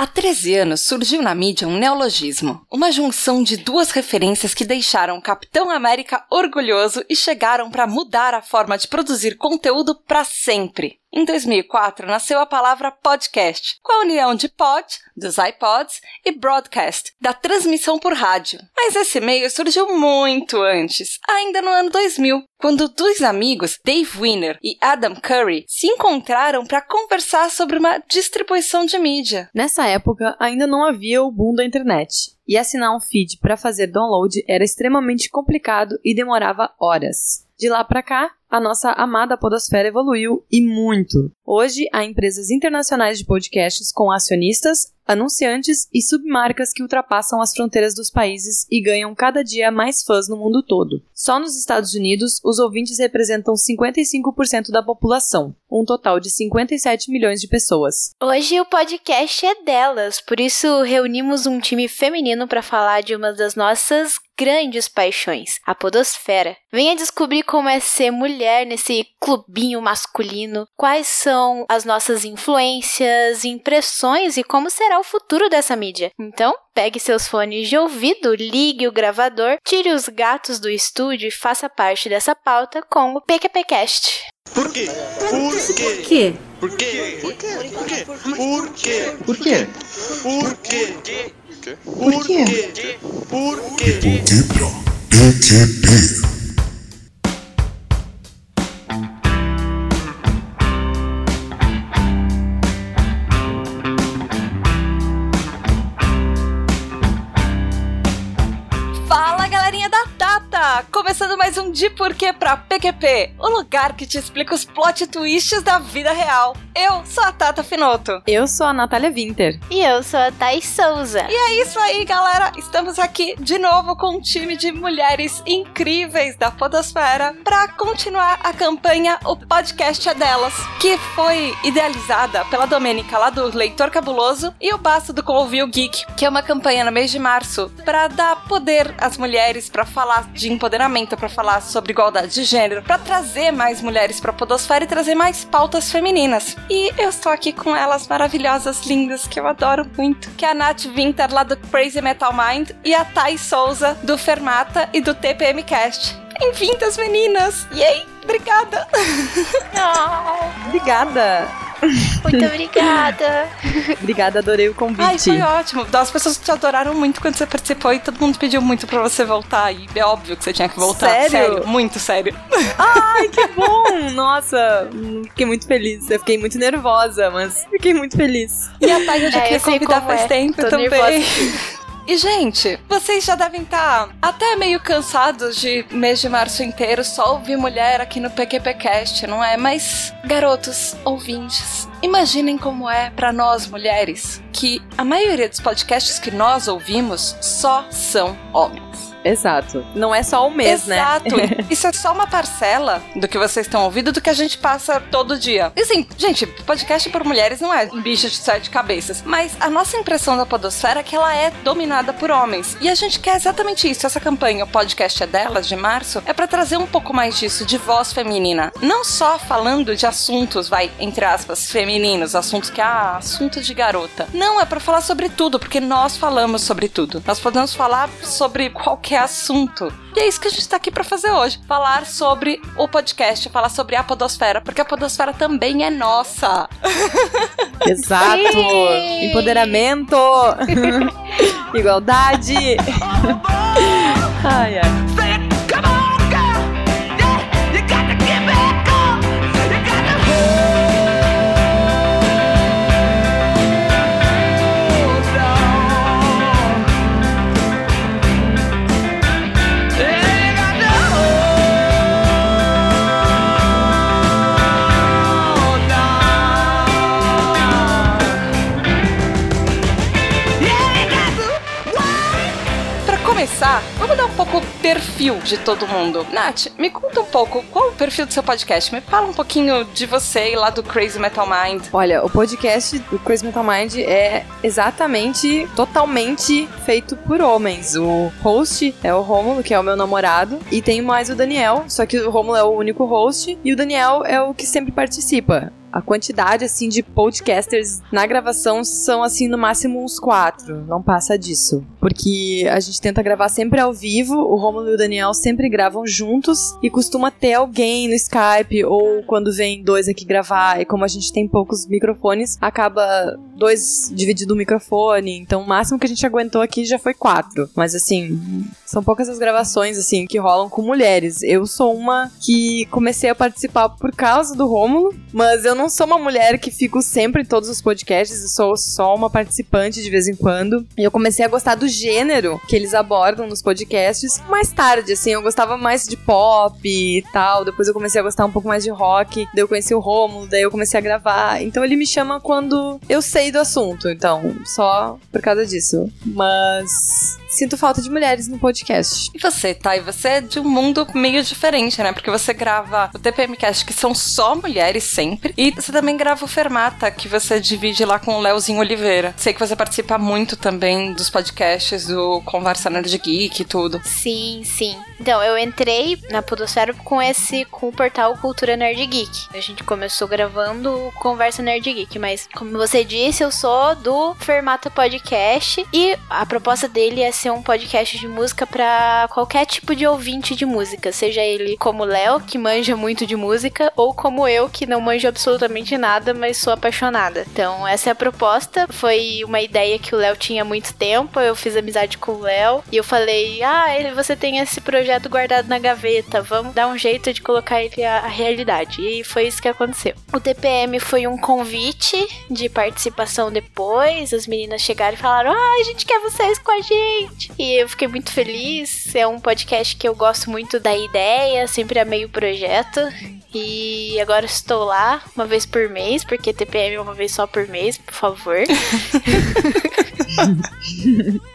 Há 13 anos surgiu na mídia um neologismo, uma junção de duas referências que deixaram o Capitão América orgulhoso e chegaram para mudar a forma de produzir conteúdo para sempre. Em 2004 nasceu a palavra podcast, com a união de pod, dos iPods, e broadcast, da transmissão por rádio. Mas esse meio surgiu muito antes, ainda no ano 2000, quando dois amigos, Dave Winner e Adam Curry, se encontraram para conversar sobre uma distribuição de mídia. Nessa época, ainda não havia o boom da internet, e assinar um feed para fazer download era extremamente complicado e demorava horas. De lá para cá, a nossa amada podosfera evoluiu e muito. Hoje, há empresas internacionais de podcasts com acionistas, anunciantes e submarcas que ultrapassam as fronteiras dos países e ganham cada dia mais fãs no mundo todo. Só nos Estados Unidos, os ouvintes representam 55% da população, um total de 57 milhões de pessoas. Hoje o podcast é delas, por isso reunimos um time feminino para falar de uma das nossas grandes paixões, a podosfera. Venha descobrir como é ser mulher nesse clubinho masculino, quais são as nossas influências, impressões e como será o futuro dessa mídia. Então, pegue seus fones de ouvido, ligue o gravador, tire os gatos do estúdio e faça parte dessa pauta com o PQPcast. Por quê? Por quê? Por quê? Por quê? Por quê? Por quê? Por quê? Por quê? Por quê? Por quê? Debra PQP. Fala De Porquê pra PQP, o lugar que te explica os plot twists da vida real. Eu sou a Tata Finoto. Eu sou a Natália Winter. E eu sou a Thais Souza. E é isso aí, galera! Estamos aqui de novo com um time de mulheres incríveis da Podosfera para continuar a campanha O Podcast é Delas, que foi idealizada pela Domênica lá do Leitor Cabuloso e o Baço do Convil Geek, que é uma campanha no mês de março para dar poder às mulheres, para falar de empoderamento, para falar sobre igualdade de gênero, para trazer mais mulheres para Podosfera e trazer mais pautas femininas. E eu estou aqui com elas maravilhosas, lindas, que eu adoro muito, que é a Nath Winter lá do Crazy Metal Mind e a Thais Souza do Fermata e do TPM Cast. Bem-vindas, meninas! E aí, obrigada! Obrigada! Muito obrigada. Obrigada, adorei o convite. Ai, foi ótimo. As pessoas te adoraram muito quando você participou e todo mundo pediu muito pra você voltar. E é óbvio que você tinha que voltar. Sério? muito sério. Ai, que bom! Nossa, fiquei muito feliz. Eu fiquei muito nervosa, mas fiquei muito feliz. E a Thay eu já É, queria convidar faz é. tempo Tô também. E, gente, vocês já devem estar até meio cansados de mês de março inteiro só ouvir mulher aqui no PQPcast, não é? Mas, garotos, ouvintes, imaginem como é pra nós mulheres que a maioria dos podcasts que nós ouvimos só são homens. Exato. Não é só um mês, né? Exato. Isso é só uma parcela do que vocês estão ouvindo, do que a gente passa todo dia. E assim, gente, podcast por mulheres não é um bicho de sete cabeças. Mas a nossa impressão da podosfera é que ela é dominada por homens. E a gente quer exatamente isso. Essa campanha, o podcast é delas, de março, é para trazer um pouco mais disso, de voz feminina. Não só falando de assuntos, vai, entre aspas, femininos, assuntos que, ah, assunto de garota. Não, é para falar sobre tudo, porque nós falamos sobre tudo. Nós podemos falar sobre qualquer assunto. E é isso que a gente tá aqui para fazer hoje. Falar sobre o podcast, falar sobre a podosfera, porque a podosfera também é nossa. Exato. Sim. Empoderamento. Igualdade. ai, ai. Twitter, perfil de todo mundo. Nath, me conta um pouco qual o perfil do seu podcast. Me fala um pouquinho de você e lá do Crazy Metal Mind. Olha, o podcast do Crazy Metal Mind é exatamente, totalmente feito por homens. O host é o Rômulo, que é o meu namorado, e tem mais o Daniel, só que o Rômulo é o único host, e o Daniel é o que sempre participa. a quantidade, assim, de podcasters na gravação são, assim, no máximo uns quatro. Não passa disso. Porque a gente tenta gravar sempre ao vivo, o Romulo e o Daniel sempre gravam juntos e costuma ter alguém no Skype ou quando vem dois aqui gravar e como a gente tem poucos microfones, acaba dois dividindo o microfone. Então, o máximo que a gente aguentou aqui já foi quatro. Mas, assim, são poucas as gravações, assim, que rolam com mulheres. Eu sou uma que comecei a participar por causa do Rômulo, mas eu não sou uma mulher que fico sempre em todos os podcasts, eu sou só uma participante de vez em quando. E eu comecei a gostar do gênero que eles abordam nos podcasts mais tarde, assim, eu gostava mais de pop e tal. Depois eu comecei a gostar um pouco mais de rock, daí eu conheci o Rômulo, daí eu comecei a gravar. Então ele me chama quando eu sei do assunto, então, só por causa disso. Mas sinto falta de mulheres no podcast. E você, Thay? Você é de um mundo meio diferente, né? Porque você grava o TPMcast, que são só mulheres sempre, e você também grava o Fermata, que você divide lá com o Leozinho Oliveira. Sei que você participa muito também dos podcasts do Conversa Nerd Geek e tudo. Sim, sim. Então, eu entrei na Podosfera com esse, com o portal Cultura Nerd Geek. A gente começou gravando Conversa Nerd Geek, mas como você disse, eu sou do Fermata Podcast e a proposta dele é ser um podcast de música para qualquer tipo de ouvinte de música, seja ele como Léo, que manja muito de música, ou como eu, que não manjo absolutamente nada, mas sou apaixonada. Então, essa é a proposta. Foi uma ideia que o Léo tinha há muito tempo. Eu fiz amizade com o Léo e eu falei: Ah, você tem esse projeto guardado na gaveta, vamos dar um jeito de colocar ele à realidade. E foi isso que aconteceu. O TPM foi um convite de participação depois. As meninas chegaram e falaram: Ah, a gente quer vocês com a gente gente. E eu fiquei muito feliz. É um podcast que eu gosto muito da ideia, sempre amei o projeto. E agora estou lá uma vez por mês, porque TPM é uma vez só por mês, por favor.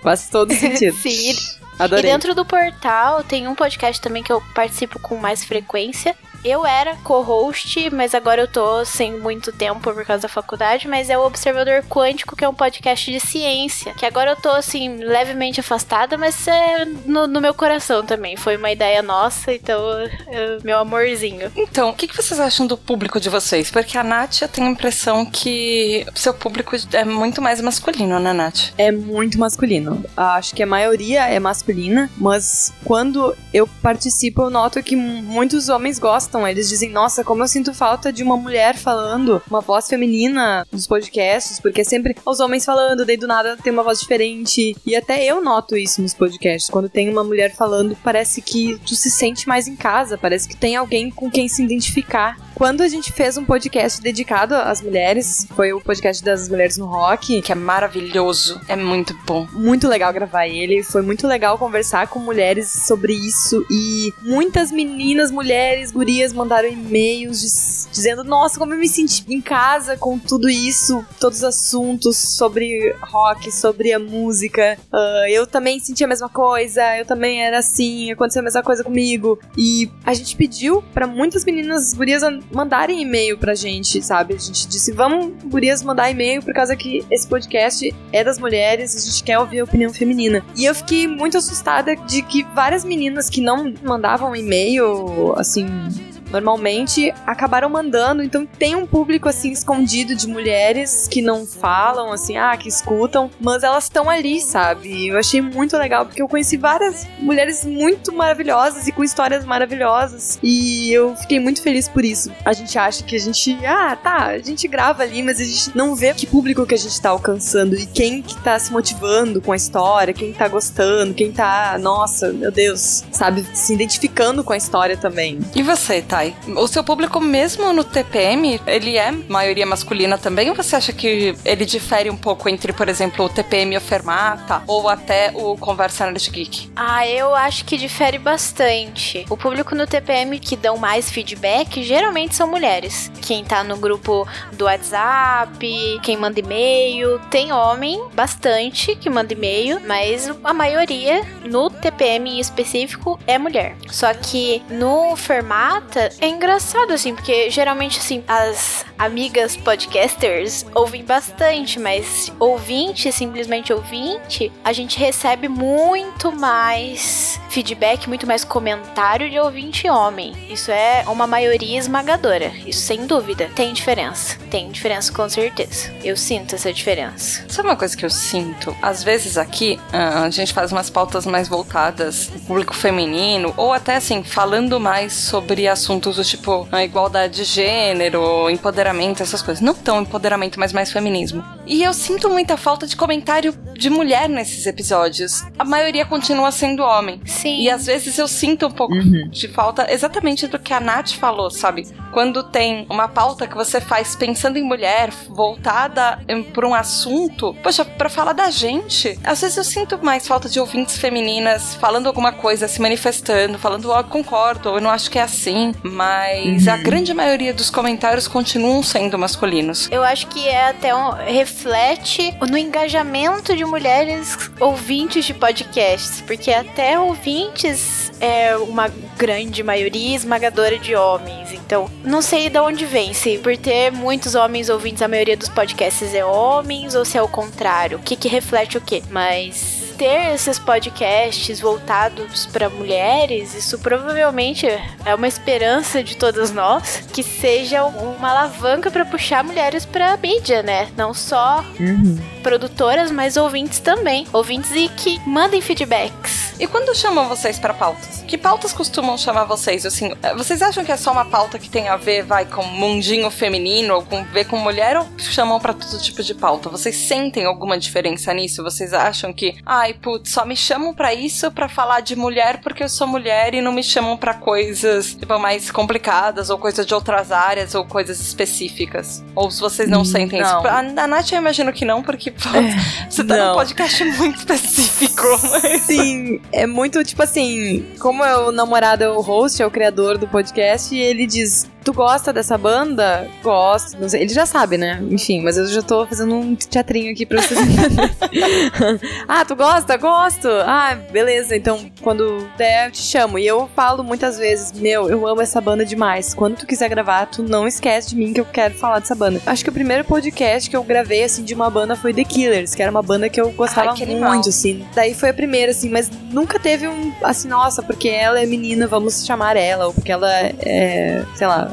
Faz todo sentido. Sim. Adorei. E dentro do portal tem um podcast também que eu participo com mais frequência, eu era co-host, mas agora eu tô sem muito tempo por causa da faculdade, mas é o Observador Quântico, que é um podcast de ciência, que agora eu tô, assim, levemente afastada, mas é no, no meu coração também. Foi uma ideia nossa, então, é meu amorzinho. Então, o que, que vocês acham do público de vocês? Porque a Nath, eu tenho a impressão que o seu público é muito mais masculino, né, Nath? É muito masculino. Acho que a maioria é masculina, mas quando eu participo, eu noto que muitos homens gostam gostam. Eles dizem, nossa, como eu sinto falta de uma mulher falando, uma voz feminina nos podcasts, porque é sempre os homens falando, daí do nada tem uma voz diferente. E até eu noto isso nos podcasts. Quando tem uma mulher falando, parece que tu se sente mais em casa, parece que tem alguém com quem se identificar. Quando a gente fez um podcast dedicado às mulheres, foi o podcast das mulheres no rock, que é maravilhoso, é muito bom. Muito legal gravar ele, foi muito legal conversar com mulheres sobre isso e muitas meninas, mulheres, gurias mandaram e-mails dizendo: Nossa, como eu me senti em casa com tudo isso, todos os assuntos sobre rock, sobre a música. Uh, eu também senti a mesma coisa, eu também era assim, aconteceu a mesma coisa comigo. E a gente pediu para muitas meninas, gurias, mandarem e-mail pra gente, sabe? A gente disse, vamos, gurias, mandar e-mail por causa que esse podcast é das mulheres, a gente quer ouvir a opinião feminina. E eu fiquei muito assustada de que várias meninas que não mandavam e-mail, assim, normalmente acabaram mandando, então tem um público assim escondido de mulheres que não falam, assim, ah, que escutam, mas elas estão ali, sabe? Eu achei muito legal porque eu conheci várias mulheres muito maravilhosas e com histórias maravilhosas e eu fiquei muito feliz por isso. A gente acha que a gente, ah, tá, a gente grava ali, mas a gente não vê que público que a gente tá alcançando e quem que tá se motivando com a história, quem tá gostando, quem tá, nossa, meu Deus, sabe, se identificando com a história também. E você, tá? O seu público, mesmo no TPM, ele é maioria masculina também? Ou você acha que ele difere um pouco entre, por exemplo, o TPM e o Fermata? Ou até o Conversa Nerd Geek? Ah, eu acho que difere bastante. O público no TPM que dão mais feedback geralmente são mulheres. Quem tá no grupo do WhatsApp, quem manda e-mail. Tem homem, bastante, que manda e-mail, mas a maioria no TPM em específico é mulher. Só que no Fermata é engraçado, assim, porque geralmente, assim, as amigas podcasters ouvem bastante, mas ouvinte, simplesmente ouvinte, a gente recebe muito mais feedback, muito mais comentário de ouvinte homem. Isso é uma maioria esmagadora. Isso sem dúvida. Tem diferença. Tem diferença com certeza. Eu sinto essa diferença. Sabe uma coisa que eu sinto? Às vezes aqui ah, a gente faz umas pautas mais voltadas público feminino, ou até assim, falando mais sobre assuntos do tipo a igualdade de gênero, empoderamento, essas coisas. Não tão empoderamento, mas mais feminismo. E eu sinto muita falta de comentário de mulher nesses episódios. A maioria continua sendo homem. Sim. E às vezes eu sinto um pouco de falta exatamente do que a Nath falou, sabe? Quando tem uma pauta que você faz pensando em mulher, voltada para um assunto, poxa, pra falar da gente, às vezes eu sinto mais falta de ouvintes femininas falando alguma coisa, se manifestando, falando, ó, concordo, eu não acho que é assim, mas a grande maioria dos comentários continuam sendo masculinos. Eu acho que é até um reflete no engajamento de mulheres ouvintes de podcasts, porque até ouvintes é uma grande maioria esmagadora de homens. Então, não sei de onde vem, se por ter muitos homens ouvintes, a maioria dos podcasts é homens ou se é o contrário. O que que reflete o quê? Mas ter esses podcasts voltados para mulheres, isso provavelmente é uma esperança de todas nós que seja uma alavanca para puxar mulheres para mídia, né? Não só produtoras, mas ouvintes também. Ouvintes e que mandem feedbacks. E quando chamam vocês pra pautas? Que pautas costumam chamar vocês? Assim, eh, vocês acham que é só uma pauta que tem a ver, vai, com mundinho feminino ou com ver com mulher ou chamam pra todo tipo de pauta? Vocês sentem alguma diferença nisso? Vocês acham que, ai, putz, só me chamam pra isso pra falar de mulher porque eu sou mulher e não me chamam pra coisas, tipo, mais complicadas ou coisas de outras áreas ou coisas específicas? Ou se vocês não sentem isso? não. A, a Nath eu imagino que não, porque pô, você tá num não. podcast muito específico. mas- Sim, é muito tipo assim, como é o namorado é o host, é o criador do podcast, e ele diz: Tu gosta dessa banda? Gosto. Não sei, ele já sabe, né? Enfim, mas eu já tô fazendo um teatrinho aqui pra vocês ah, tu gosta? Gosto. Ah, beleza. Então, quando der, eu te chamo. E eu falo muitas vezes: Meu, eu amo essa banda demais. Quando tu quiser gravar, tu não esquece de mim que eu quero falar dessa banda. Acho que o primeiro podcast que eu gravei, assim, de uma banda foi The Killers, que era uma banda que eu gostava Ai, que animal. muito, assim. Daí foi a primeira, assim, mas nunca teve um, assim, nossa, porque ela é menina, vamos chamar ela, ou porque ela é, sei lá.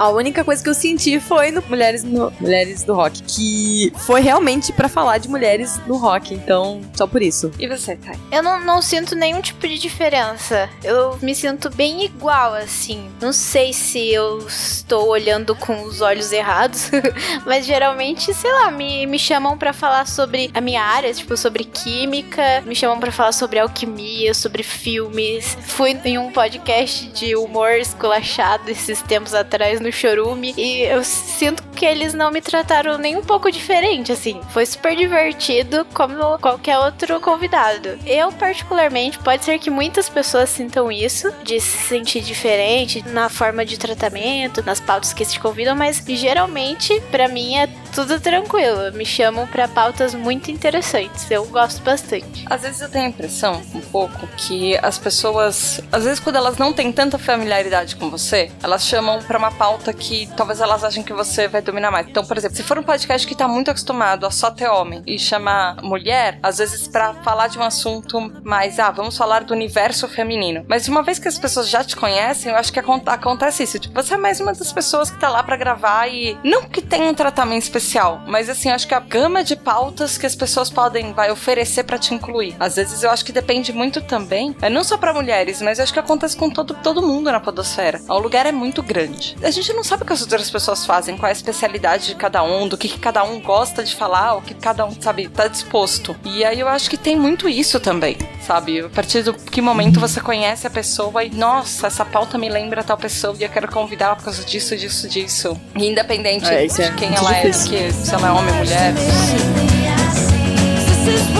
A única coisa que eu senti foi no Mulheres, no, Mulheres do Rock, que foi realmente pra falar de mulheres no rock, então só por isso. E você, Thay? Eu não, não sinto nenhum tipo de diferença. Eu me sinto bem igual, assim. Não sei se eu estou olhando com os olhos errados, mas geralmente, sei lá, me, me chamam pra falar sobre a minha área, tipo, sobre química, me chamam pra falar sobre alquimia, sobre filmes. Fui em um podcast de humor esculachado esses tempos atrás no Chorume e eu sinto que eles não me trataram nem um pouco diferente, assim. Foi super divertido, como qualquer outro convidado. Eu, particularmente, pode ser que muitas pessoas sintam isso, de se sentir diferente na forma de tratamento, nas pautas que se convidam, mas geralmente, pra mim, é tudo tranquilo. Me chamam pra pautas muito interessantes. Eu gosto bastante. Às vezes eu tenho a impressão, um pouco, que as pessoas, às vezes quando elas não têm tanta familiaridade com você, elas chamam pra uma pauta que talvez elas achem que você vai dominar mais. Então, por exemplo, se for um podcast que tá muito acostumado a só ter homem e chamar mulher, às vezes pra falar de um assunto mais, ah, vamos falar do universo feminino. Mas uma vez que as pessoas já te conhecem, eu acho que acon- acontece isso. Tipo, você é mais uma das pessoas que tá lá pra gravar e não que tenha um tratamento especial, mas assim, acho que a gama de pautas que as pessoas podem vai oferecer pra te incluir. Às vezes eu acho que depende muito também, é não só pra mulheres, mas eu acho que acontece com todo, todo mundo na podosfera. O lugar é muito grande. A gente não sabe o que as outras pessoas fazem, qual é a especialidade de cada um, do que, que cada um gosta de falar, o que cada um, sabe, tá disposto. E aí eu acho que tem muito isso também, sabe? A partir do que momento você conhece a pessoa e, nossa, essa pauta me lembra tal pessoa e eu quero convidar ela por causa disso, disso, disso. E independente É, de é quem ela difícil. é, que, se ela é homem ou mulher. This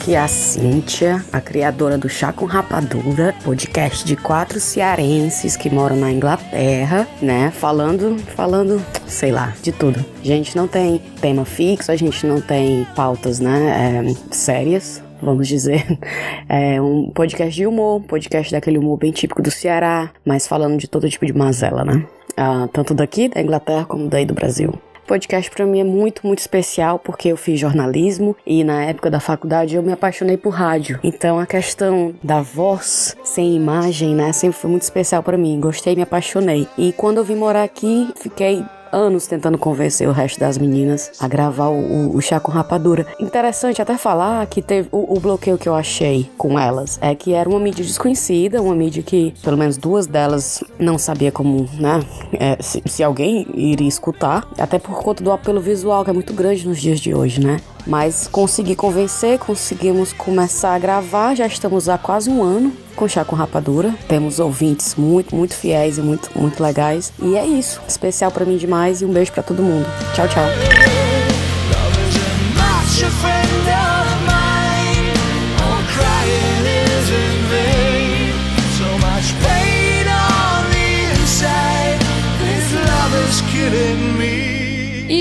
aqui é a Cíntia, a criadora do Chá com Rapadura, podcast de quatro cearenses que moram na Inglaterra, né? Falando, falando, sei lá, de tudo. A gente não tem tema fixo, a gente não tem pautas, né, é, sérias. Vamos dizer, é um podcast de humor, podcast daquele humor bem típico do Ceará, mas falando de todo tipo de mazela, né? Ah, tanto daqui, da Inglaterra, como daí do Brasil podcast para mim é muito, muito especial porque eu fiz jornalismo e na época da faculdade eu me apaixonei por rádio. Então a questão da voz sem imagem, né, sempre foi muito especial para mim. Gostei, me apaixonei. E quando eu vim morar aqui, fiquei anos tentando convencer o resto das meninas a gravar o, o, chá com rapadura. Interessante até falar que teve o, o, bloqueio que eu achei com elas é que era uma mídia desconhecida, uma mídia que pelo menos duas delas não sabia como, né, é, se, se alguém iria escutar, até por conta do apelo visual que é muito grande nos dias de hoje, né? Mas consegui convencer, conseguimos começar a gravar, já estamos há quase um ano com Chá com Rapadura. Temos ouvintes muito, muito fiéis e muito, muito legais. E é isso. Especial para mim demais e um beijo para todo mundo. Tchau, tchau.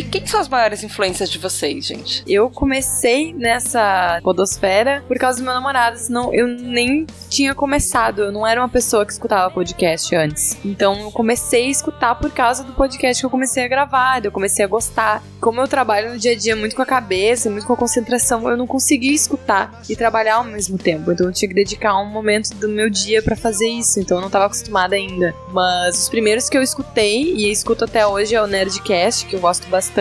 Quem são as maiores influências de vocês, gente? Eu comecei nessa podosfera por causa do meu namorado, senão eu nem tinha começado. Eu não era uma pessoa que escutava podcast antes. Então eu comecei a escutar por causa do podcast que eu comecei a gravar, eu comecei a gostar. Como eu trabalho no dia a dia muito com a cabeça, muito com a concentração, eu não conseguia escutar e trabalhar ao mesmo tempo. Então eu tinha que dedicar um momento do meu dia para fazer isso. Então eu não estava acostumada ainda. Mas os primeiros que eu escutei e escuto até hoje é o Nerdcast, que eu gosto bastante.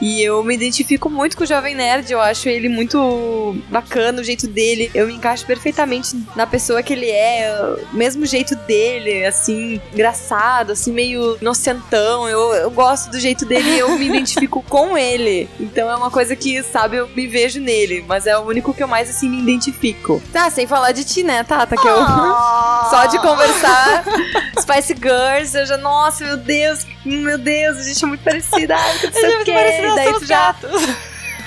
E eu me identifico muito com o Jovem Nerd, eu acho ele muito bacana, o jeito dele. Eu me encaixo perfeitamente na pessoa que ele é, o mesmo jeito dele, assim, engraçado, assim, meio inocentão. Eu, eu gosto do jeito dele e eu me identifico com ele. Então é uma coisa que, sabe, eu me vejo nele, mas é o único que eu mais, assim, me identifico. Tá, sem falar de ti, né, Tata? Que eu. Só de conversar. Spice Girls, eu já, nossa, meu Deus, meu Deus, a gente é muito parecida. Ai, que não sei o quê. Daí tu já.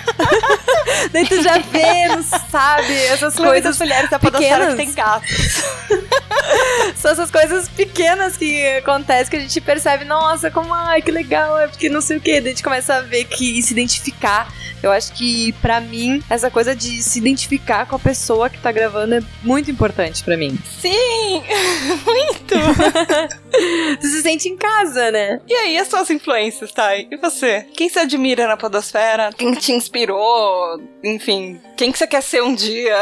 Daí tu já vê, não sabe? Essas coisas mulheres da pequenas. que tem gatos. São essas coisas pequenas que acontecem que a gente percebe, nossa, como, ai, que legal, é porque não sei o que. Daí a gente começa a ver que e se identificar. Eu acho que, pra mim, essa coisa de se identificar com a pessoa que tá gravando é muito importante pra mim. Sim! Muito! Tu se sente em casa, né? E aí, as suas influências, Thay? E você? Quem você admira na podosfera? Quem te inspirou? Enfim, quem que você quer ser um dia?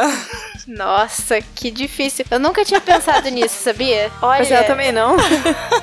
Nossa, que difícil. Eu nunca tinha pensado nisso, sabia? Olha, Mas eu também não.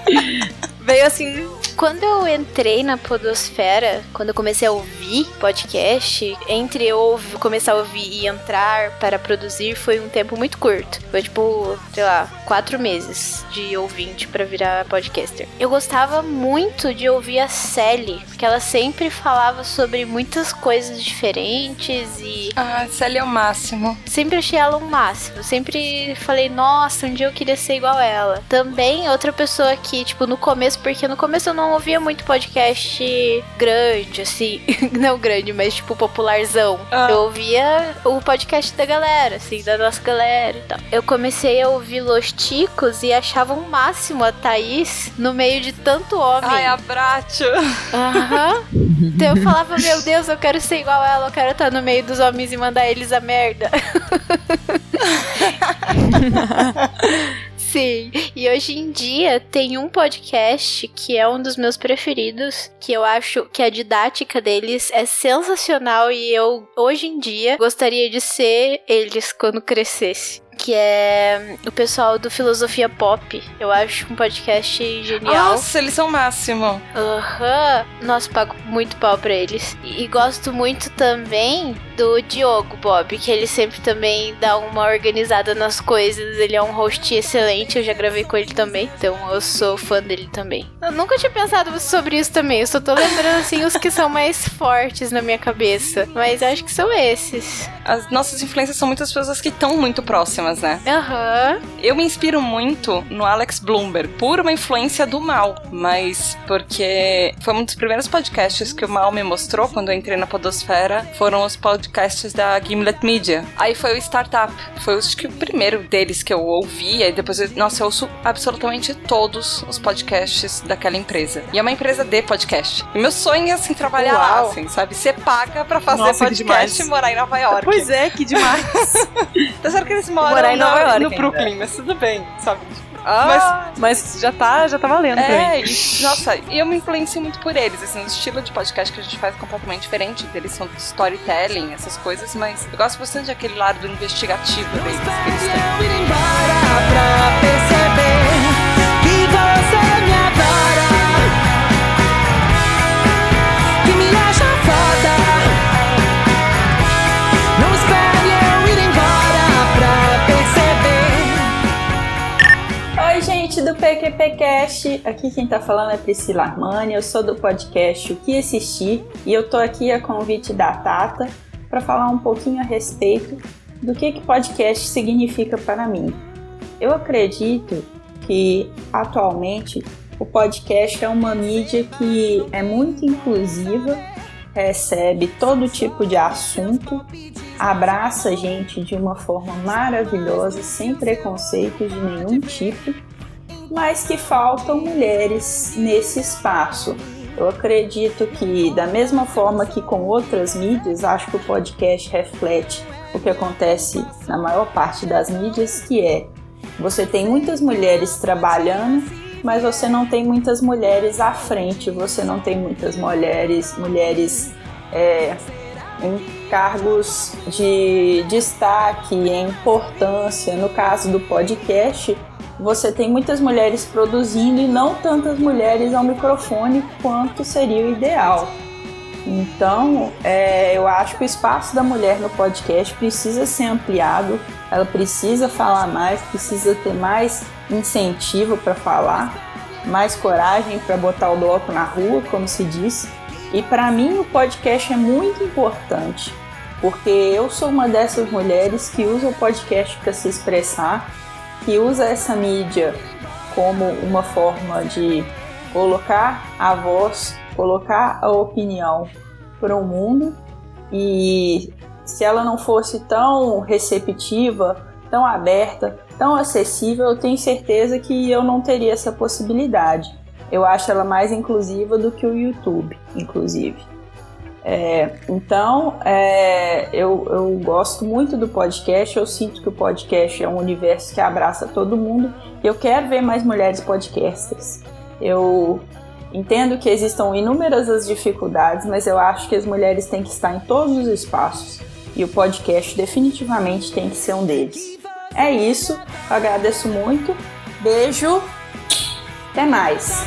Veio assim. Quando eu entrei na Podosfera, quando eu comecei a ouvir podcast, entre eu começar a ouvir e entrar para produzir foi um tempo muito curto. Foi tipo, sei lá, quatro meses de ouvinte para virar podcaster. Eu gostava muito de ouvir a Sally, porque ela sempre falava sobre muitas coisas diferentes e Ah, Célia é o máximo. sempre achei ela o máximo. Sempre falei, nossa, um dia eu queria ser igual ela. Também outra pessoa que, tipo, no começo, porque no começo eu não ouvia muito podcast grande, assim. não grande, mas tipo popularzão. Ah. Eu ouvia o podcast da galera, assim, da nossa galera e tal. Eu comecei a ouvir Los Ticos e achava o máximo a Thaís no meio de tanto homem. Ai, abraço. Aham. Então eu falava, meu Deus, eu quero ser igual ela, eu quero estar no meio dos homens e mandar eles a merda. Sim, e hoje em dia tem um podcast que é um dos meus preferidos, que eu acho que a didática deles é sensacional e eu hoje em dia gostaria de ser eles quando crescesse. Que é o pessoal do Filosofia Pop. Eu acho um podcast genial. Nossa, eles são o máximo. Aham. Nossa, pago muito pau pra eles. E, e gosto muito também do Diogo Bob, que ele sempre também dá uma organizada nas coisas. Ele é um host excelente, eu já gravei com ele também. Então eu sou fã dele também. Eu nunca tinha pensado sobre isso também. Eu só tô lembrando assim os que são mais fortes na minha cabeça. Mas acho que são esses. As nossas influências são muitas pessoas que estão muito próximas, né? Aham. Eu me inspiro muito no Alex Bloomberg, por uma influência do mal, mas porque foi um dos primeiros podcasts que o mal me mostrou quando eu entrei na Podosfera. Foram os podcasts da Gimlet Media. Aí foi o Startup. Foi acho que o primeiro deles que eu ouvi. Aí depois, eu, nossa, eu ouço absolutamente todos os podcasts daquela empresa. E é uma empresa de podcast. E meu sonho é assim trabalhar lá, Uau. assim, sabe? Você paga pra fazer Nossa, podcast e morar em Nova York. Pois é, que demais. Tá certo que eles moram Morar em no- Nova York no ainda. Brooklyn, mas tudo bem, sabe? Ah, mas já tá, já tá valendo É, e, nossa, e eu me influencio muito por eles, assim, o estilo de podcast que a gente faz é completamente diferente deles, são storytelling, essas coisas, mas eu gosto bastante daquele lado do investigativo deles que eles têm. PQPcast. Aqui quem tá falando é Priscila Armani. Eu sou do podcast O que Assistir e eu tô aqui a convite da Tata para falar um pouquinho a respeito do que que podcast significa para mim. Eu acredito que atualmente o podcast é uma mídia que é muito inclusiva, recebe todo tipo de assunto, abraça a gente de uma forma maravilhosa, sem preconceitos de nenhum tipo, mas que faltam mulheres nesse espaço. Eu acredito que, da mesma forma que com outras mídias, acho que o podcast reflete o que acontece na maior parte das mídias, que é você tem muitas mulheres trabalhando, mas você não tem muitas mulheres à frente, você não tem muitas mulheres, mulheres é, em cargos de destaque, em importância. No caso do podcast, você tem muitas mulheres produzindo e não tantas mulheres ao microfone quanto seria o ideal. Então, é, eu acho que o espaço da mulher no podcast precisa ser ampliado, ela precisa falar mais, precisa ter mais incentivo para falar, mais coragem para botar o bloco na rua, como se diz. E para mim o podcast é muito importante, porque eu sou uma dessas mulheres que usa o podcast para se expressar, que usa essa mídia como uma forma de colocar a voz, colocar a opinião para o mundo. E se ela não fosse tão receptiva, tão aberta, tão acessível, eu tenho certeza que eu não teria essa possibilidade. Eu acho ela mais inclusiva do que o YouTube, inclusive. É, então, é, eu, eu gosto muito do podcast. Eu sinto que o podcast é um universo que abraça todo mundo. E eu quero ver mais mulheres podcasters. Eu entendo que existam inúmeras as dificuldades, mas eu acho que as mulheres têm que estar em todos os espaços. E o podcast definitivamente tem que ser um deles. É isso. Eu agradeço muito. Beijo. Até mais.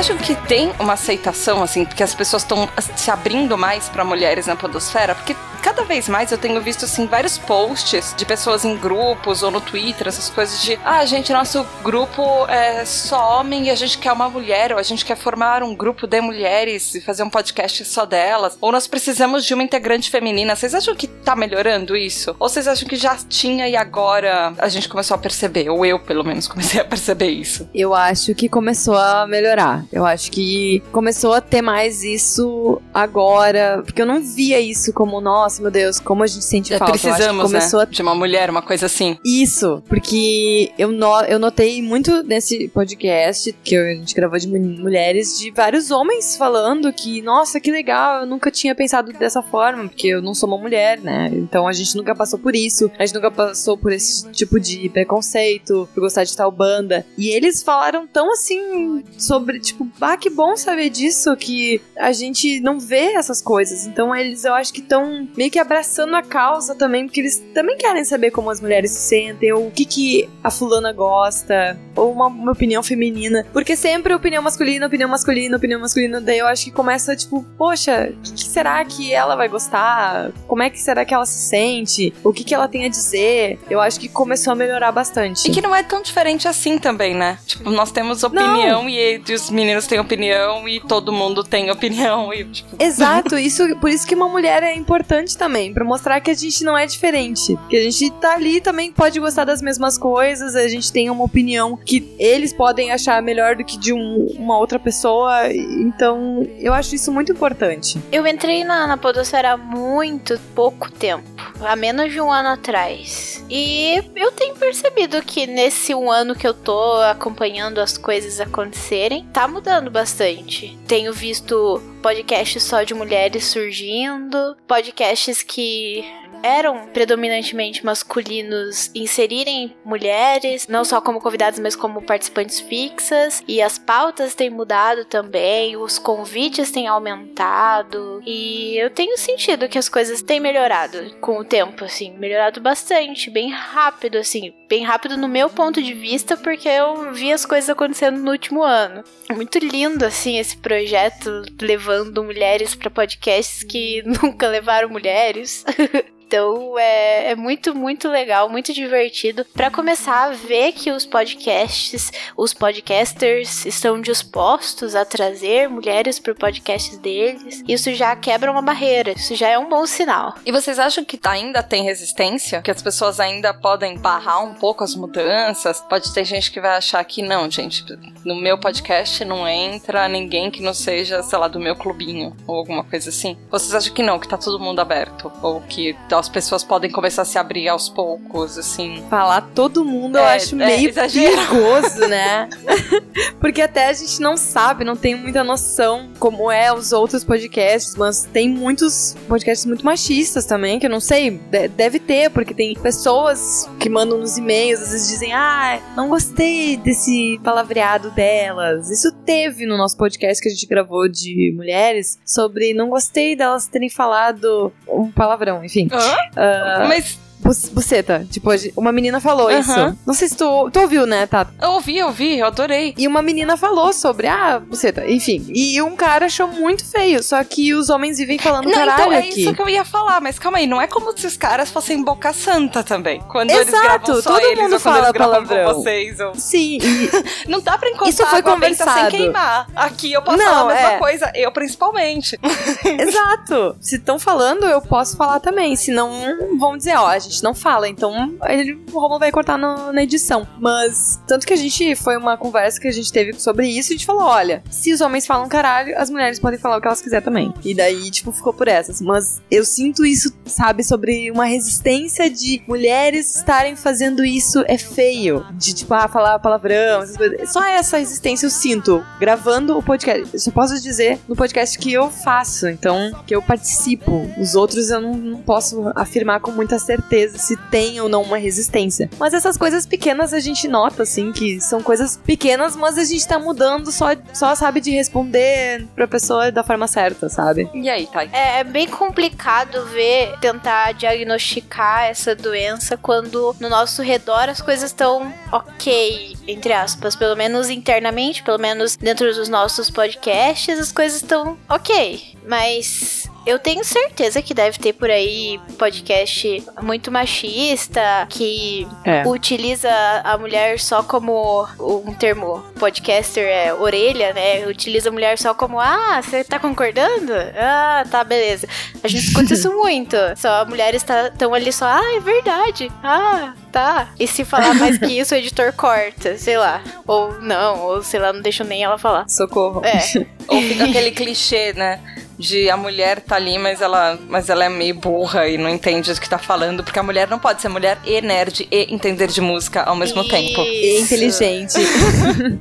Acham que tem uma aceitação, assim, porque as pessoas estão se abrindo mais pra mulheres na podosfera? Porque cada vez mais eu tenho visto, assim, vários posts de pessoas em grupos ou no Twitter, essas coisas de ah, gente, nosso grupo é só homem e a gente quer uma mulher, ou a gente quer formar um grupo de mulheres e fazer um podcast só delas, ou nós precisamos de uma integrante feminina. Vocês acham que tá melhorando isso? Ou vocês acham que já tinha e agora a gente começou a perceber? Ou eu, pelo menos, comecei a perceber isso? Eu acho que começou a melhorar. Eu acho que começou a ter mais isso agora. Porque eu não via isso como, nossa, meu Deus, como a gente sente É, falta. Precisamos, começou né? De uma mulher, uma coisa assim. Isso, porque eu, no- eu notei muito nesse podcast que a gente gravou de mu- mulheres, de vários homens falando que, nossa, que legal, eu nunca tinha pensado dessa forma, porque eu não sou uma mulher, né? Então a gente nunca passou por isso, a gente nunca passou por esse tipo de preconceito, por gostar de tal banda. E eles falaram tão assim sobre, tipo, ah, que bom saber disso, que a gente não vê essas coisas. Então eles, eu acho que estão meio que abraçando a causa também, porque eles também querem saber como as mulheres se sentem, ou o que que a fulana gosta, ou uma, uma opinião feminina. Porque sempre opinião masculina, opinião masculina, opinião masculina. Daí eu acho que começa, tipo, poxa, o que, que será que ela vai gostar? Como é que será que ela se sente? O que, que ela tem a dizer? Eu acho que começou a melhorar bastante. E que não é tão diferente assim também, né? Tipo, nós temos opinião e, e os meninos têm opinião e todo mundo tem opinião e, tipo... Exato, isso, por isso que uma mulher é importante também, pra mostrar que a gente não é diferente. Que a gente tá ali também pode gostar das mesmas coisas, a gente tem uma opinião que eles podem achar melhor do que de um- uma outra pessoa. Então, eu acho isso muito importante. Eu entrei na, na Podosfera há muito pouco tempo, há menos de um ano atrás. E eu tenho percebido que nesse um ano que eu tô acompanhando as coisas acontecerem, tá mudando bastante. Tenho visto podcasts só de mulheres surgindo, podcasts que eram predominantemente masculinos inserirem mulheres, não só como convidadas, mas como participantes fixas. E as pautas têm mudado também, os convites têm aumentado. E eu tenho sentido que as coisas têm melhorado com o tempo, assim, melhorado bastante, bem rápido, assim, bem rápido no meu ponto de vista, porque eu vi as coisas acontecendo no último ano. Muito lindo, assim, esse projeto levando mulheres para podcasts que nunca levaram mulheres. Então é, é muito, muito legal, muito divertido. Pra começar a ver que os podcasts, os podcasters estão dispostos a trazer mulheres pro podcast deles, isso já quebra uma barreira, isso já é um bom sinal. E vocês acham que ainda tem resistência? Que as pessoas ainda podem barrar um pouco as mudanças? Pode ter gente que vai achar que não, gente. No meu podcast não entra ninguém que não seja, sei lá, do meu clubinho ou alguma coisa assim. Vocês acham que não, que tá todo mundo aberto? Ou que as pessoas podem começar a se abrir aos poucos, assim? Falar todo mundo eu É, acho é, meio perigoso, né? Porque até a gente não sabe, não tem muita noção como é os outros podcasts, mas tem muitos podcasts muito machistas também, que eu não sei, de- deve ter, porque tem pessoas que mandam nos e-mails, às vezes dizem, ah, não gostei desse palavreado delas. Isso teve no nosso podcast que a gente gravou de mulheres, sobre não gostei delas terem falado um palavrão, enfim. Hã? Ah, Mas Buceta, tipo, uma menina falou isso. Não sei se tu, tu ouviu, né, Tata? eu ouvi, eu ouvi, eu adorei. E uma menina falou sobre, ah, buceta, enfim. E um cara achou muito feio, só que os homens vivem falando Não, caralho então é aqui. isso que eu ia falar, mas calma aí, não é como se os caras fossem boca santa também. Quando eles Exato, gravam só todo eles, mundo ou fala eles palavrão. com vocês. Ou... Sim, e Não dá pra encostar Isso foi conversado. sem queimar. Aqui eu posso Não, falar a mesma é. coisa, eu principalmente. exato. Se estão falando, eu posso falar também. Se não, vão dizer, ó, a gente não fala. Então, ele, o Romulo vai cortar no- na edição. Mas, tanto que a gente, foi uma conversa que a gente teve sobre isso. E a gente falou, olha, se os homens falam caralho, as mulheres podem falar o que elas quiser também. E daí, tipo, ficou por essas. Mas eu sinto isso, sabe, sobre uma resistência de mulheres estarem fazendo isso é feio. De, tipo, ah, falar palavrão, essas coisas. Só essa resistência eu sinto gravando o podcast. Eu só posso dizer no podcast que eu faço, então, que eu participo. Os outros eu não, não posso afirmar com muita certeza se tem ou não uma resistência. Mas essas coisas pequenas a gente nota, assim, que são coisas pequenas, mas a gente tá mudando só, só sabe, de responder pra pessoa da forma certa, sabe? E aí, Thay? É, é bem complicado ver, tentar diagnosticar essa doença quando no nosso redor as coisas estão ok, entre aspas. Pelo menos internamente, pelo menos dentro dos nossos podcasts, as coisas estão ok. Mas eu tenho certeza que deve ter por aí podcast muito machista que É. utiliza a mulher só como um termo podcaster é orelha, né? Utiliza a mulher só como ah, você tá concordando? Ah, tá, beleza. A gente escuta isso muito. Só mulheres estão ali só, ah, é verdade. Ah, tá. E se falar mais que isso, o editor corta, sei lá. Ou não, ou sei lá, não deixa nem ela falar. Socorro. É. Ou fica aquele clichê, né? De a mulher tá ali, mas ela, mas ela é meio burra e não entende o que tá falando, porque a mulher não pode ser mulher e nerd e entender de música ao mesmo tempo. E Isso. inteligente.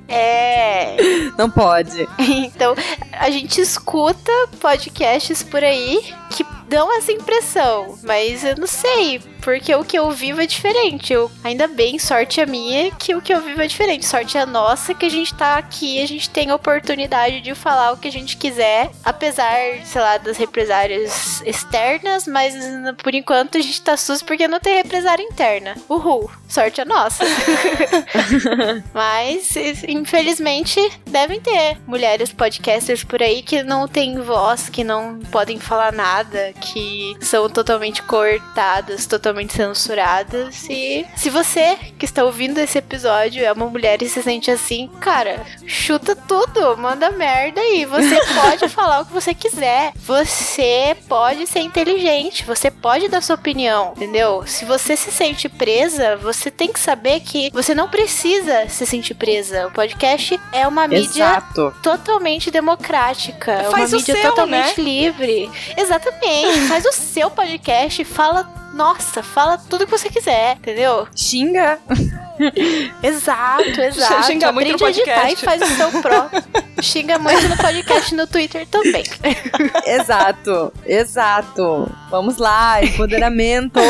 É. não pode. Então, a gente escuta podcasts por aí que dão essa impressão, mas eu não sei, porque o que eu vivo é diferente. Eu, ainda bem, sorte a minha que o que eu vivo é diferente. Sorte a nossa que a gente tá aqui, a gente tem a oportunidade de falar o que a gente quiser, apesar, sei lá, das represárias externas, mas por enquanto a gente tá sus porque não tem represária interna. Uhul, sorte a nossa. mas, infelizmente, devem ter mulheres podcasters por aí que não têm voz, que não podem falar nada, que são totalmente cortadas, totalmente censuradas. E se você que está ouvindo esse episódio é uma mulher e se sente assim, cara, chuta tudo, manda merda aí. Você pode falar o que você quiser. Você pode ser inteligente, você pode dar sua opinião, entendeu? Se você se sente presa, você tem que saber que você não precisa se sentir presa. O podcast é uma mídia Exato. totalmente democrática, é uma Faz o mídia seu, totalmente livre. Exatamente. Faz o seu podcast, fala nossa, fala tudo que você quiser, entendeu? Xinga. Exato, exato. Xinga muito Aprende no a editar e podcast. faz o seu próprio. Xinga muito no podcast no Twitter também. Exato. Exato. Vamos lá, empoderamento.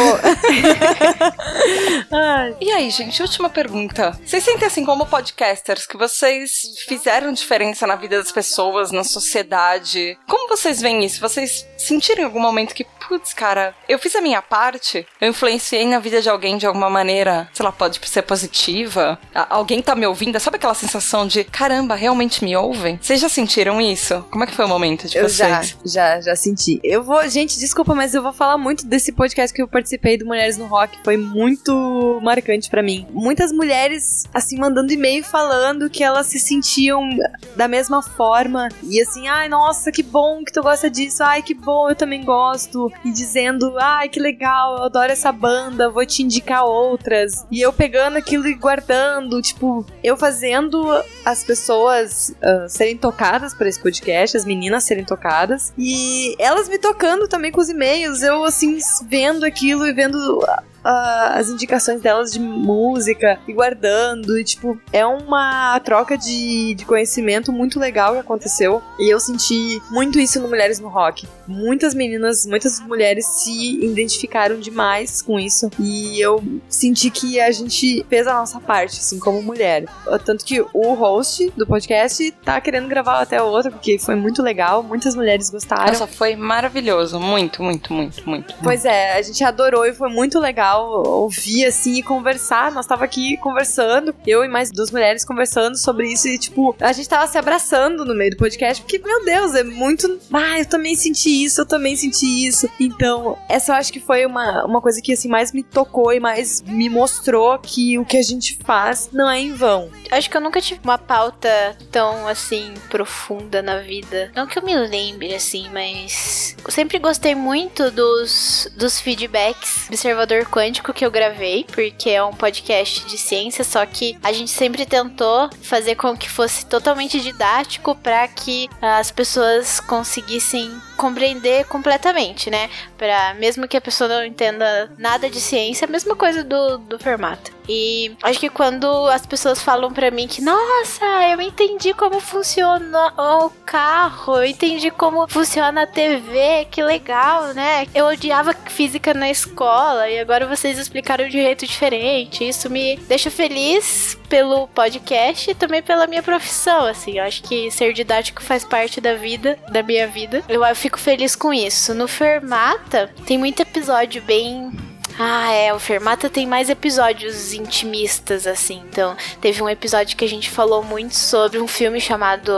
E aí, gente, última pergunta. Vocês sentem assim como podcasters que vocês fizeram diferença na vida das pessoas, na sociedade? Como vocês veem isso? Vocês sentiram em algum momento que, putz, cara, eu fiz a minha parte, eu influenciei na vida de alguém de alguma maneira, sei lá, pode ser positiva? Alguém tá me ouvindo? Sabe aquela sensação de, caramba, realmente me ouvem? Vocês já sentiram isso? Como é que foi o momento de Eu já, vocês? já, já senti. Eu vou, gente, desculpa, mas eu vou falar muito desse podcast que eu participei do Mulheres no Rock. Foi muito marcante pra mim. Muitas mulheres, assim, mandando e-mail falando que elas se sentiam da mesma forma. E assim, ai, nossa, que bom que tu gosta disso. Ai, que bom, eu também gosto. E dizendo, ai, que legal, eu adoro essa banda, vou te indicar outras. E eu pegando aquilo e guardando, tipo, eu fazendo as pessoas ah, serem tocadas por esse podcast, as meninas serem tocadas. E elas me tocando também com os e-mails, eu assim, vendo aquilo e vendo as indicações delas de música e guardando. E, tipo, é uma troca de, de conhecimento muito legal que aconteceu. E eu senti muito isso no Mulheres no Rock. Muitas meninas, muitas mulheres se identificaram demais com isso. E eu senti que a gente fez a nossa parte, assim, como mulher. Tanto que o host do podcast tá querendo gravar até outro, porque foi muito legal. Muitas mulheres gostaram. Nossa, foi maravilhoso. Muito, muito, muito, muito. Pois é, a gente adorou e foi muito legal ouvir assim e conversar. Nós tava aqui conversando, eu e mais duas mulheres conversando sobre isso e tipo, a gente tava se abraçando no meio do podcast, porque meu Deus, é muito, ah, eu também senti isso, eu também senti isso. Então, essa eu acho que foi uma, uma coisa que assim mais me tocou e mais me mostrou que o que a gente faz não é em vão. Acho que eu nunca tive uma pauta tão assim profunda na vida. Não que eu me lembre assim, mas eu sempre gostei muito dos, dos feedbacks Observador Quântico que eu gravei, porque é um podcast de ciência, só que a gente sempre tentou fazer com que fosse totalmente didático para que as pessoas conseguissem compreender completamente, né? Para mesmo que a pessoa não entenda nada de ciência, a mesma coisa do, do formato. E acho que quando as pessoas falam pra mim que, nossa, eu entendi como funciona o carro, eu entendi como funciona a TV, que legal, né? Eu odiava física na escola e agora vocês explicaram de um jeito diferente. Isso me deixa feliz pelo podcast e também pela minha profissão, assim. Eu acho que ser didático faz parte da vida, da minha vida. Eu, eu fico feliz com isso. No Fermata, tem muito episódio bem ah, é, o Fermata tem mais episódios intimistas, assim. Então, teve um episódio que a gente falou muito sobre um filme chamado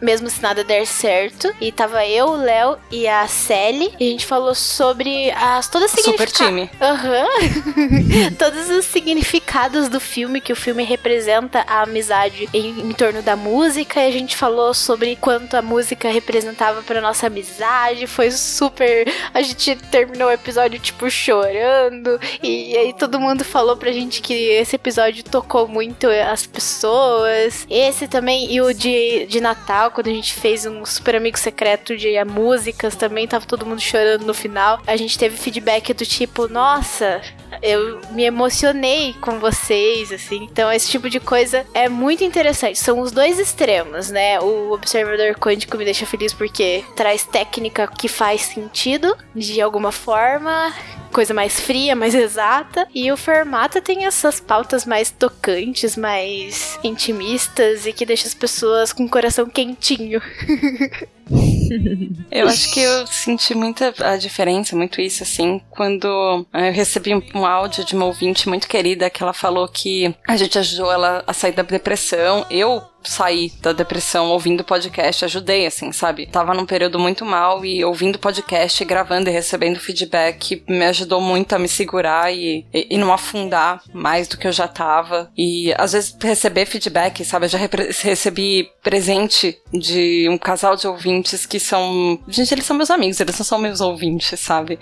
Mesmo Se Nada Der Certo. E tava eu, o Léo e a Sally. E a gente falou sobre as todas as Super time. Aham. Todos os significados do filme, que o filme representa a amizade em, em torno da música. E a gente falou sobre quanto a música representava pra nossa amizade. Foi super. A gente terminou o episódio, tipo, chorando. E aí todo mundo falou pra gente que esse episódio tocou muito as pessoas. Esse também, e o de, de Natal, quando a gente fez um super amigo secreto de músicas também, tava todo mundo chorando no final. A gente teve feedback do tipo, nossa, eu me emocionei com vocês, assim. Então, esse tipo de coisa é muito interessante. São os dois extremos, né? O observador quântico me deixa feliz porque traz técnica que faz sentido de alguma forma, coisa mais fria, mais exata. E o Fermata tem essas pautas mais tocantes, mais intimistas e que deixa as pessoas com o coração quentinho. Eu acho que eu senti muita a diferença, muito isso, assim, quando eu recebi um áudio de uma ouvinte muito querida que ela falou que a gente ajudou ela a sair da depressão. Eu saí da depressão ouvindo podcast, ajudei, assim, sabe? Tava num período muito mal e ouvindo podcast, gravando e recebendo feedback me ajudou muito a me segurar e, e, e não afundar mais do que eu já tava. E às vezes receber feedback, sabe? Eu já recebi presente de um casal de ouvintes que são. Gente, eles são meus amigos, eles não são meus ouvintes, sabe?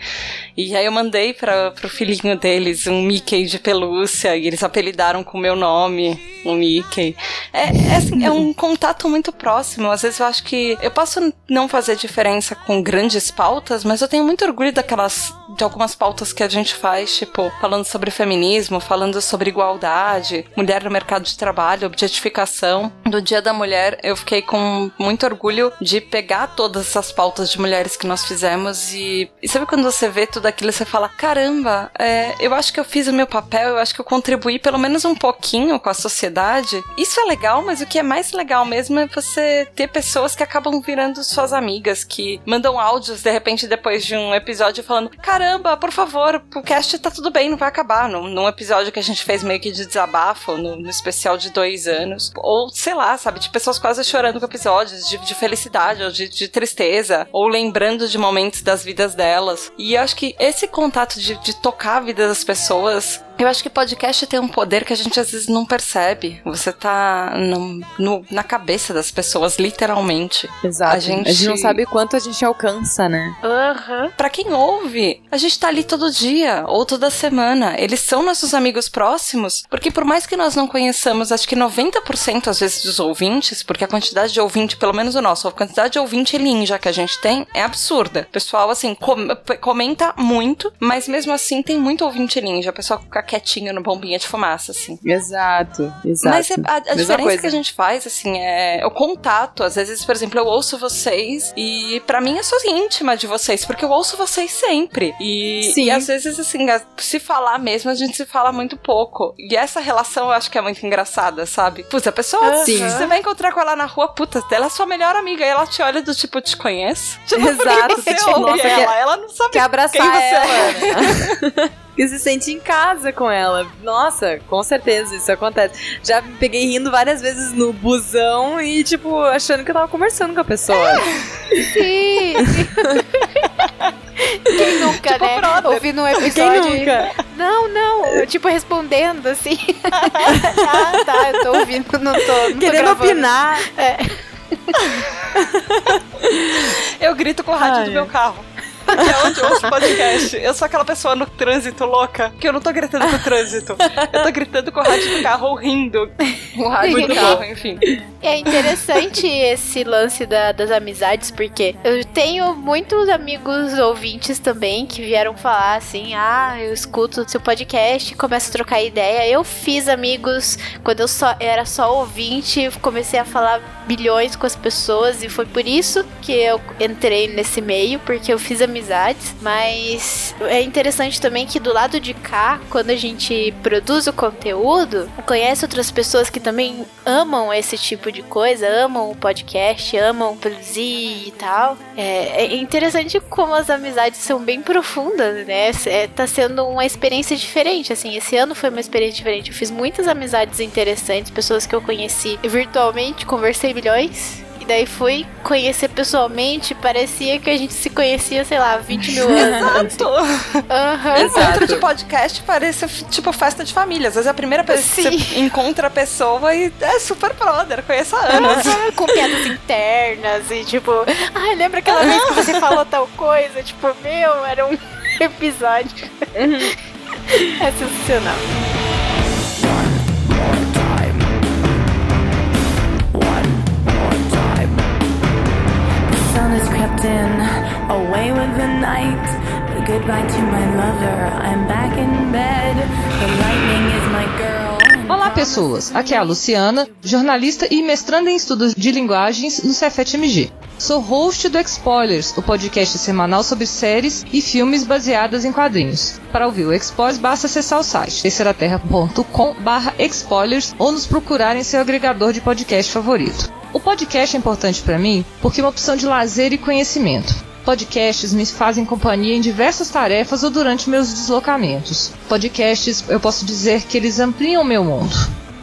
E aí eu mandei para pro filhinho deles um Mickey de pelúcia e eles apelidaram com o meu nome, o Mickey. É, é, assim, é um contato muito próximo. Às vezes eu acho que eu posso não fazer diferença com grandes pautas, mas eu tenho muito orgulho daquelas de algumas pautas que a gente faz, tipo, falando sobre feminismo, falando sobre igualdade, mulher no mercado de trabalho, objetificação. Do Dia da Mulher, eu fiquei com muito orgulho de pegar todas essas pautas de mulheres que nós fizemos e, e sabe quando você vê tudo aquilo você fala, caramba, é, eu acho que eu fiz o meu papel, eu acho que eu contribuí pelo menos um pouquinho com a sociedade. Isso é legal, mas o que é mais legal mesmo é você ter pessoas que acabam virando suas amigas, que mandam áudios de repente depois de um episódio falando, caramba, por favor, o cast tá tudo bem, não vai acabar. Num, num episódio que a gente fez meio que de desabafo, no, no especial de dois anos. Ou, sei lá, sabe, de pessoas quase chorando com episódios, de, de felicidade ou de, de tristeza, ou lembrando de momentos das vidas delas. E eu acho que esse contato de, de tocar a vida das pessoas eu acho que podcast tem um poder que a gente às vezes não percebe. Você tá no, no- na cabeça das pessoas, literalmente. Exato. A gente- a gente não sabe quanto a gente alcança, né? Aham. Pra quem ouve, a gente tá ali todo dia ou toda semana. Eles são nossos amigos próximos, porque por mais que nós não conheçamos, acho que 90% às vezes dos ouvintes, porque a quantidade de ouvinte, pelo menos o nosso, a quantidade de ouvinte ninja que a gente tem é absurda. O pessoal, assim, com- comenta muito, mas mesmo assim tem muito ouvinte ninja. O pessoal fica quietinho no bombinha de fumaça, assim. Exato, exato. Mas é- a, a diferença coisa. que a gente faz, assim, é o contato. Às vezes, por exemplo, eu ouço vocês e pra mim eu sou íntima de vocês, porque eu ouço vocês sempre. E, Sim. e às vezes, assim, se falar mesmo, a gente se fala muito pouco. E essa relação eu acho que é muito engraçada, sabe? Putz, a pessoa, Sim. você vai encontrar com ela na rua, puta, ela é sua melhor amiga. E ela te olha do tipo, te conheço? Tipo, Exato, você tipo, nossa, ela, quer- ela não sabe Quer abraçar quem você ela, é. Que se sente em casa com ela. Nossa, com certeza isso acontece. Já me peguei rindo várias vezes no busão e, tipo, achando que eu tava conversando com a pessoa. Sim! Quem nunca, Tipo, né? brother. Ouvindo um episódio. Quem nunca? Não, não. Tipo, respondendo assim. ah, tá, eu tô ouvindo, não tô. Não tô Querendo gravando. opinar. Eu grito com o rádio Ai. do meu carro. Que é onde eu ouço podcast. Eu sou aquela pessoa no trânsito louca, que eu não tô gritando com o trânsito. Eu tô gritando com o rádio do carro ou rindo. O rádio do Muito carro, enfim. É interessante esse lance da- das amizades, porque eu tenho muitos amigos ouvintes também que vieram falar assim: ah, eu escuto seu podcast, começo a trocar ideia. Eu fiz amigos quando eu só era só ouvinte, comecei a falar bilhões com as pessoas e foi por isso que eu entrei nesse meio, porque eu fiz amizades. Mas é interessante também que do lado de cá, quando a gente produz o conteúdo, conhece outras pessoas que também amam esse tipo de coisa, amam o podcast, amam produzir e tal. É, é interessante como as amizades são bem profundas, né? É, tá sendo uma experiência diferente, assim. Esse ano foi uma experiência diferente. Eu fiz muitas amizades interessantes, pessoas que eu conheci virtualmente, conversei milhões. E daí fui conhecer pessoalmente, parecia que a gente se conhecia, sei lá, 20 mil anos. Exato. Aham. Encontro de podcast parece tipo festa de família. Às vezes é a primeira pessoa que Sim. você encontra a pessoa e é super brother, conheço há anos. com piadas internas e tipo, ai, lembra aquela vez que você falou tal coisa? Tipo, meu, era um episódio. É sensacional. Has crept in, away with the night. Goodbye to my lover, I'm back in bed. The lightning is my girl. Olá, pessoas! Aqui é a Luciana, jornalista e mestranda em estudos de linguagens no Cefet-MG. Sou host do Expoilers, o podcast semanal sobre séries e filmes baseadas em quadrinhos. Para ouvir o Expoilers, basta acessar o site terceiraterra.com expoilers ou nos procurar em seu agregador de podcast favorito. O podcast é importante para mim porque é uma opção de lazer e conhecimento. Podcasts me fazem companhia em diversas tarefas ou durante meus deslocamentos. Podcasts, eu posso dizer que eles ampliam o meu mundo.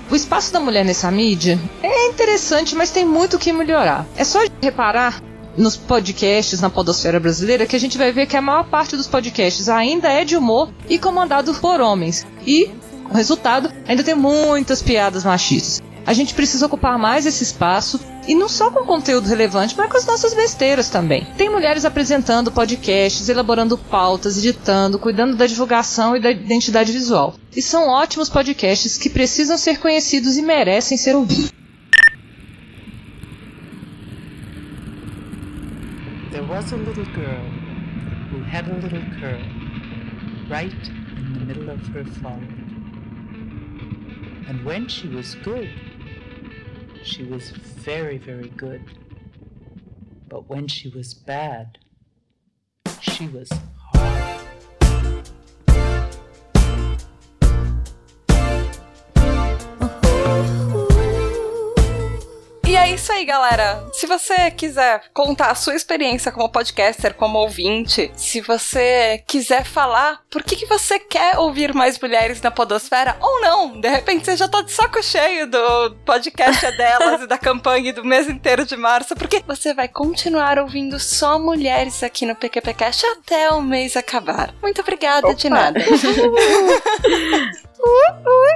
O espaço da mulher nessa mídia é interessante, mas tem muito o que melhorar. É só reparar nos podcasts na podosfera brasileira que a gente vai ver que a maior parte dos podcasts ainda é de humor e comandado por homens. E, o resultado, ainda tem muitas piadas machistas. A gente precisa ocupar mais esse espaço e não só com conteúdo relevante, mas com as nossas besteiras também. Tem mulheres apresentando podcasts, elaborando pautas, editando, cuidando da divulgação e da identidade visual. E são ótimos podcasts que precisam ser conhecidos e merecem ser ouvidos. There was a little girl who had a little curl right in the middle of her forehead. And when she was good, she was very, very good. But when she was bad, she was isso aí, galera. Se você quiser contar a sua experiência como podcaster, como ouvinte, se você quiser falar por que, que você quer ouvir mais mulheres na podosfera, ou não, de repente você já tá de saco cheio do podcast é delas e da campanha do mês inteiro de março, porque você vai continuar ouvindo só mulheres aqui no PQPcast até o mês acabar. Muito obrigada, de nada.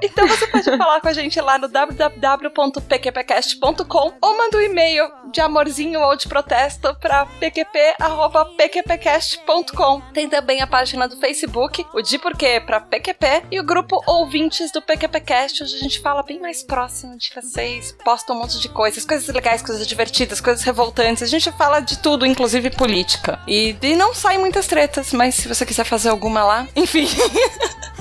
Então você pode falar com a gente lá no www.pqpcast.com ou manda um e-mail de amorzinho ou de protesto para pqp.pqpcast.com. Tem também a página do Facebook, o de porquê para PQP e o grupo ouvintes do PQPcast, onde a gente fala bem mais próximo de vocês, posta um monte de coisas, coisas legais, coisas divertidas, coisas revoltantes. A gente fala de tudo, inclusive política. E, e não sai muitas tretas, mas se você quiser fazer alguma lá, enfim.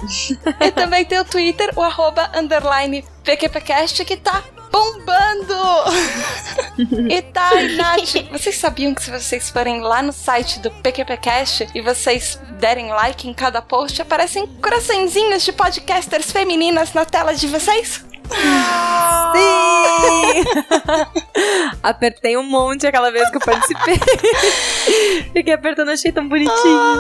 e também tem o Twitter, o arroba underline PQPcast, que tá bombando! e tá, e Nath, vocês sabiam que se vocês forem lá no site do PQPcast e vocês derem like em cada post, aparecem coraçõezinhos de podcasters femininas na tela de vocês? Sim! Apertei um monte aquela vez que eu participei. Fiquei apertando, achei tão bonitinho.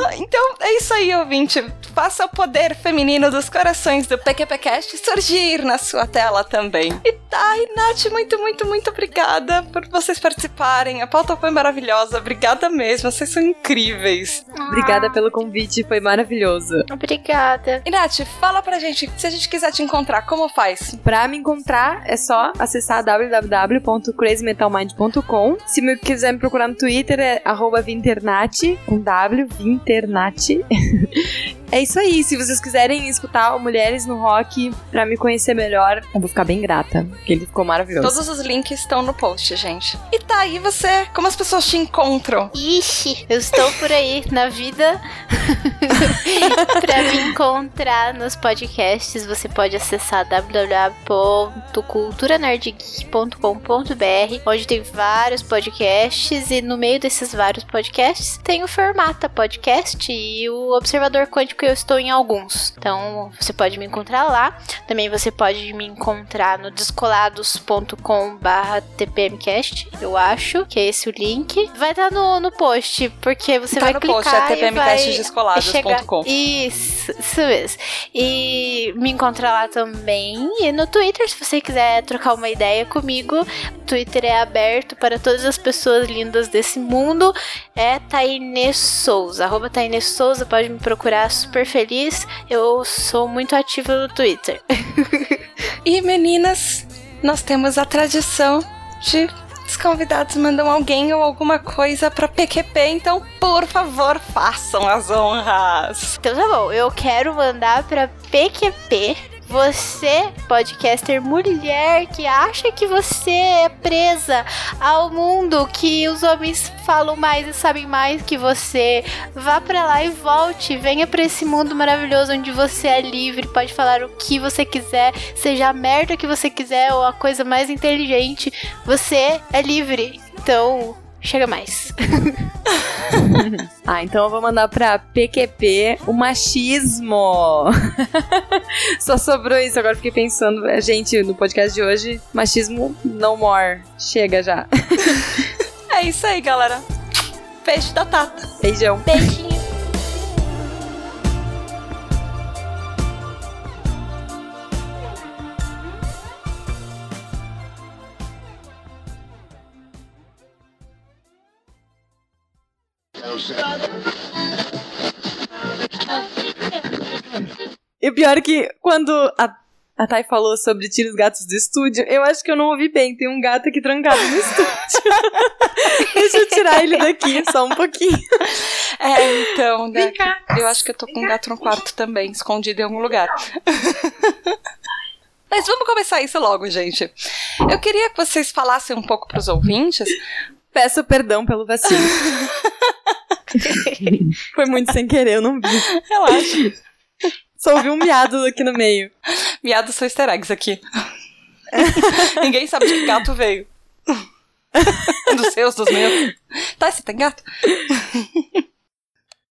Ah, então é isso aí, ouvinte. Faça o poder feminino dos corações do PQPcast surgir na sua tela também. E tá, e Nath, muito, muito, muito obrigada por vocês participarem. A pauta foi maravilhosa. Obrigada mesmo, vocês são incríveis. Obrigada pelo convite, foi maravilhoso. Obrigada. E Nath, fala pra gente, se a gente quiser te encontrar, como faz? Pra me encontrar, é só acessar www.crazymetalmind.com. Se me quiser me procurar no Twitter, é arroba Vinternat, com W, Vinternat. É isso aí. Se vocês quiserem escutar Mulheres no Rock pra me conhecer melhor, eu vou ficar bem grata, porque ele ficou maravilhoso. Todos os links estão no post, gente. E tá aí você, como as pessoas te encontram? Ixi, eu estou por aí na vida. pra me encontrar nos podcasts, você pode acessar www.culturanerdgeek.com.br, onde tem vários podcasts e no meio desses vários podcasts tem o Formata Podcast e o Observador Quântico eu estou em alguns. Então você pode me encontrar lá. Também você pode me encontrar no descolados.com/tpmcast, eu acho que é esse o link. Vai estar no, no post, porque você Tá vai no clicar post, é e vai tpmcastdescolados.com. Isso, isso mesmo. E me encontra lá também. E no Twitter, se você quiser trocar uma ideia comigo, o Twitter é aberto para todas as pessoas lindas desse mundo. É Tainê Souza. Arroba Tainê Souza, pode me procurar super feliz. Eu sou muito ativa no Twitter. E meninas, nós temos a tradição de convidados mandam alguém ou alguma coisa pra PQP, então por favor, façam as honras. Então tá bom, eu quero mandar pra PQP. Você, podcaster mulher que acha que você é presa ao mundo, que os homens falam mais e sabem mais que você, vá pra lá e volte. Venha pra esse mundo maravilhoso onde você é livre, pode falar o que você quiser, seja a merda que você quiser ou a coisa mais inteligente. Você é livre. Então, chega mais. ah, então eu vou mandar pra PQP o machismo. Só sobrou isso, agora fiquei pensando, a gente, no podcast de hoje, machismo no more. Chega já. é isso aí, galera. Beijo da Tata. Beijão. Beijinho. E o pior é que quando a, a Thay falou sobre tira os gatos do estúdio, eu acho que eu não ouvi bem. Tem um gato aqui trancado no estúdio. Deixa eu tirar ele daqui só um pouquinho. É, então, né? Eu acho que eu tô com um gato no quarto também, escondido em algum lugar. Mas vamos começar isso logo, gente. Eu queria que vocês falassem um pouco pros ouvintes. Peço perdão pelo vacilo. Foi muito sem querer, eu não vi. Relaxa. Só ouvi um miado aqui no meio. Miados são easter eggs aqui. Ninguém sabe de que gato veio. dos seus, dos meus. Tá, você tem gato?